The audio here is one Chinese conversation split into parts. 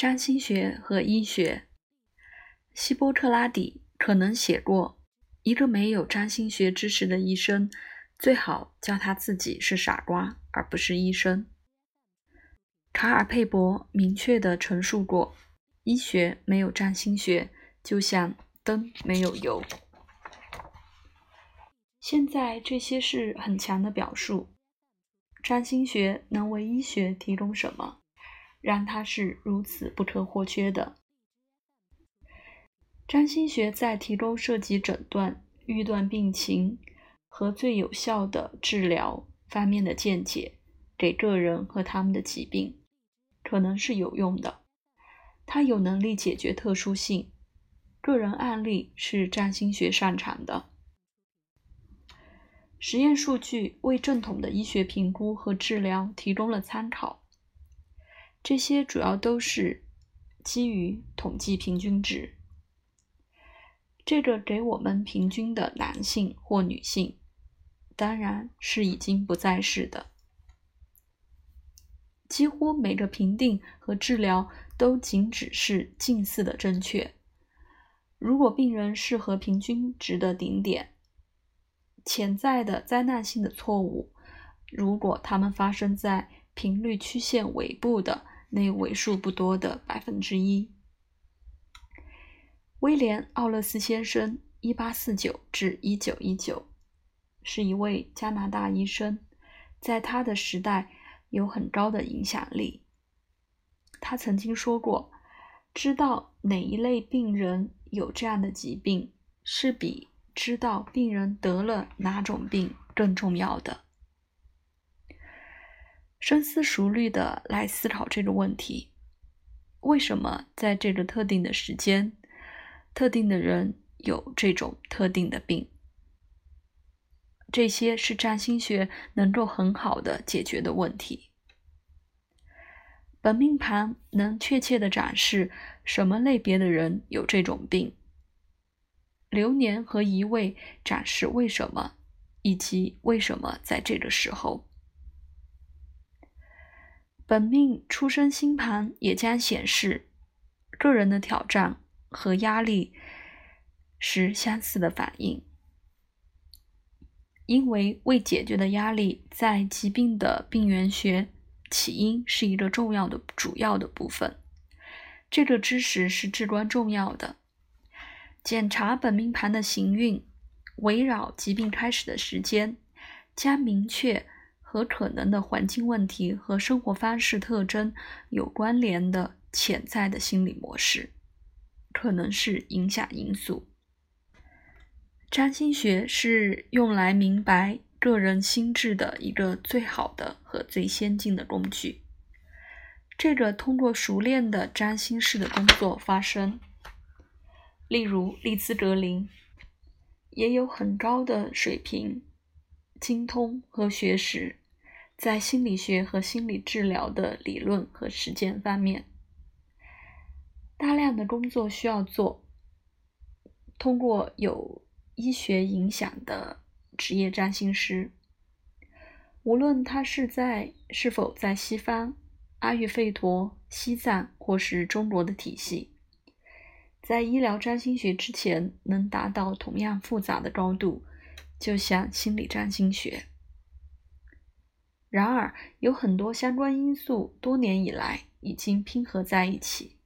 占星学和医学，希波克拉底可能写过：“一个没有占星学知识的医生，最好叫他自己是傻瓜，而不是医生。”卡尔佩伯明确地陈述过：“医学没有占星学，就像灯没有油。”现在这些是很强的表述。占星学能为医学提供什么？让它是如此不可或缺的。占星学在提供涉及诊断、预断病情和最有效的治疗方面的见解，给个人和他们的疾病，可能是有用的。它有能力解决特殊性个人案例，是占星学擅长的。实验数据为正统的医学评估和治疗提供了参考。这些主要都是基于统计平均值，这个给我们平均的男性或女性，当然是已经不再是的。几乎每个评定和治疗都仅只是近似的正确。如果病人适合平均值的顶点，潜在的灾难性的错误，如果它们发生在频率曲线尾部的。那为数不多的百分之一。威廉·奥勒斯先生（一八四九至一九一九）是一位加拿大医生，在他的时代有很高的影响力。他曾经说过：“知道哪一类病人有这样的疾病，是比知道病人得了哪种病更重要的。”深思熟虑的来思考这个问题：为什么在这个特定的时间，特定的人有这种特定的病？这些是占星学能够很好的解决的问题。本命盘能确切的展示什么类别的人有这种病，流年和移位展示为什么，以及为什么在这个时候。本命出生星盘也将显示个人的挑战和压力是相似的反应，因为未解决的压力在疾病的病原学起因是一个重要的主要的部分。这个知识是至关重要的。检查本命盘的行运，围绕疾病开始的时间，将明确。和可能的环境问题和生活方式特征有关联的潜在的心理模式，可能是影响因素。占星学是用来明白个人心智的一个最好的和最先进的工具。这个通过熟练的占星师的工作发生，例如利兹格林，也有很高的水平、精通和学识。在心理学和心理治疗的理论和实践方面，大量的工作需要做。通过有医学影响的职业占星师，无论他是在是否在西方、阿育吠陀、西藏或是中国的体系，在医疗占星学之前能达到同样复杂的高度，就像心理占星学。然而，有很多相关因素多年以来已经拼合在一起。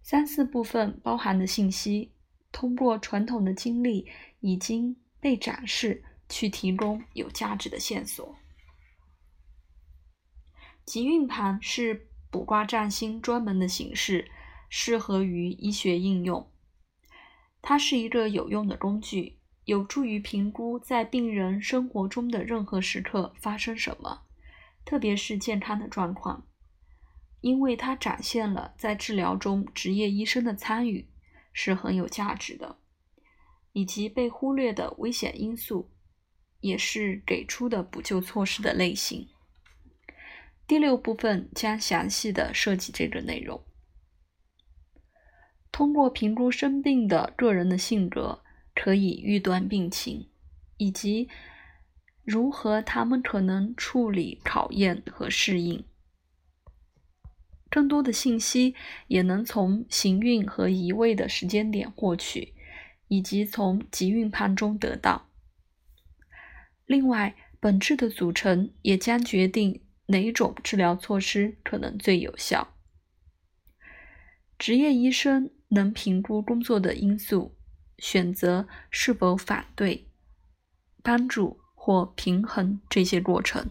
三四部分包含的信息，通过传统的经历已经被展示，去提供有价值的线索。吉运盘是卜卦占星专门的形式，适合于医学应用。它是一个有用的工具。有助于评估在病人生活中的任何时刻发生什么，特别是健康的状况，因为它展现了在治疗中职业医生的参与是很有价值的，以及被忽略的危险因素，也是给出的补救措施的类型。第六部分将详细的涉及这个内容，通过评估生病的个人的性格。可以预断病情，以及如何他们可能处理考验和适应。更多的信息也能从行运和移位的时间点获取，以及从吉运盘中得到。另外，本质的组成也将决定哪种治疗措施可能最有效。职业医生能评估工作的因素，选择是否反对、帮助或平衡这些过程。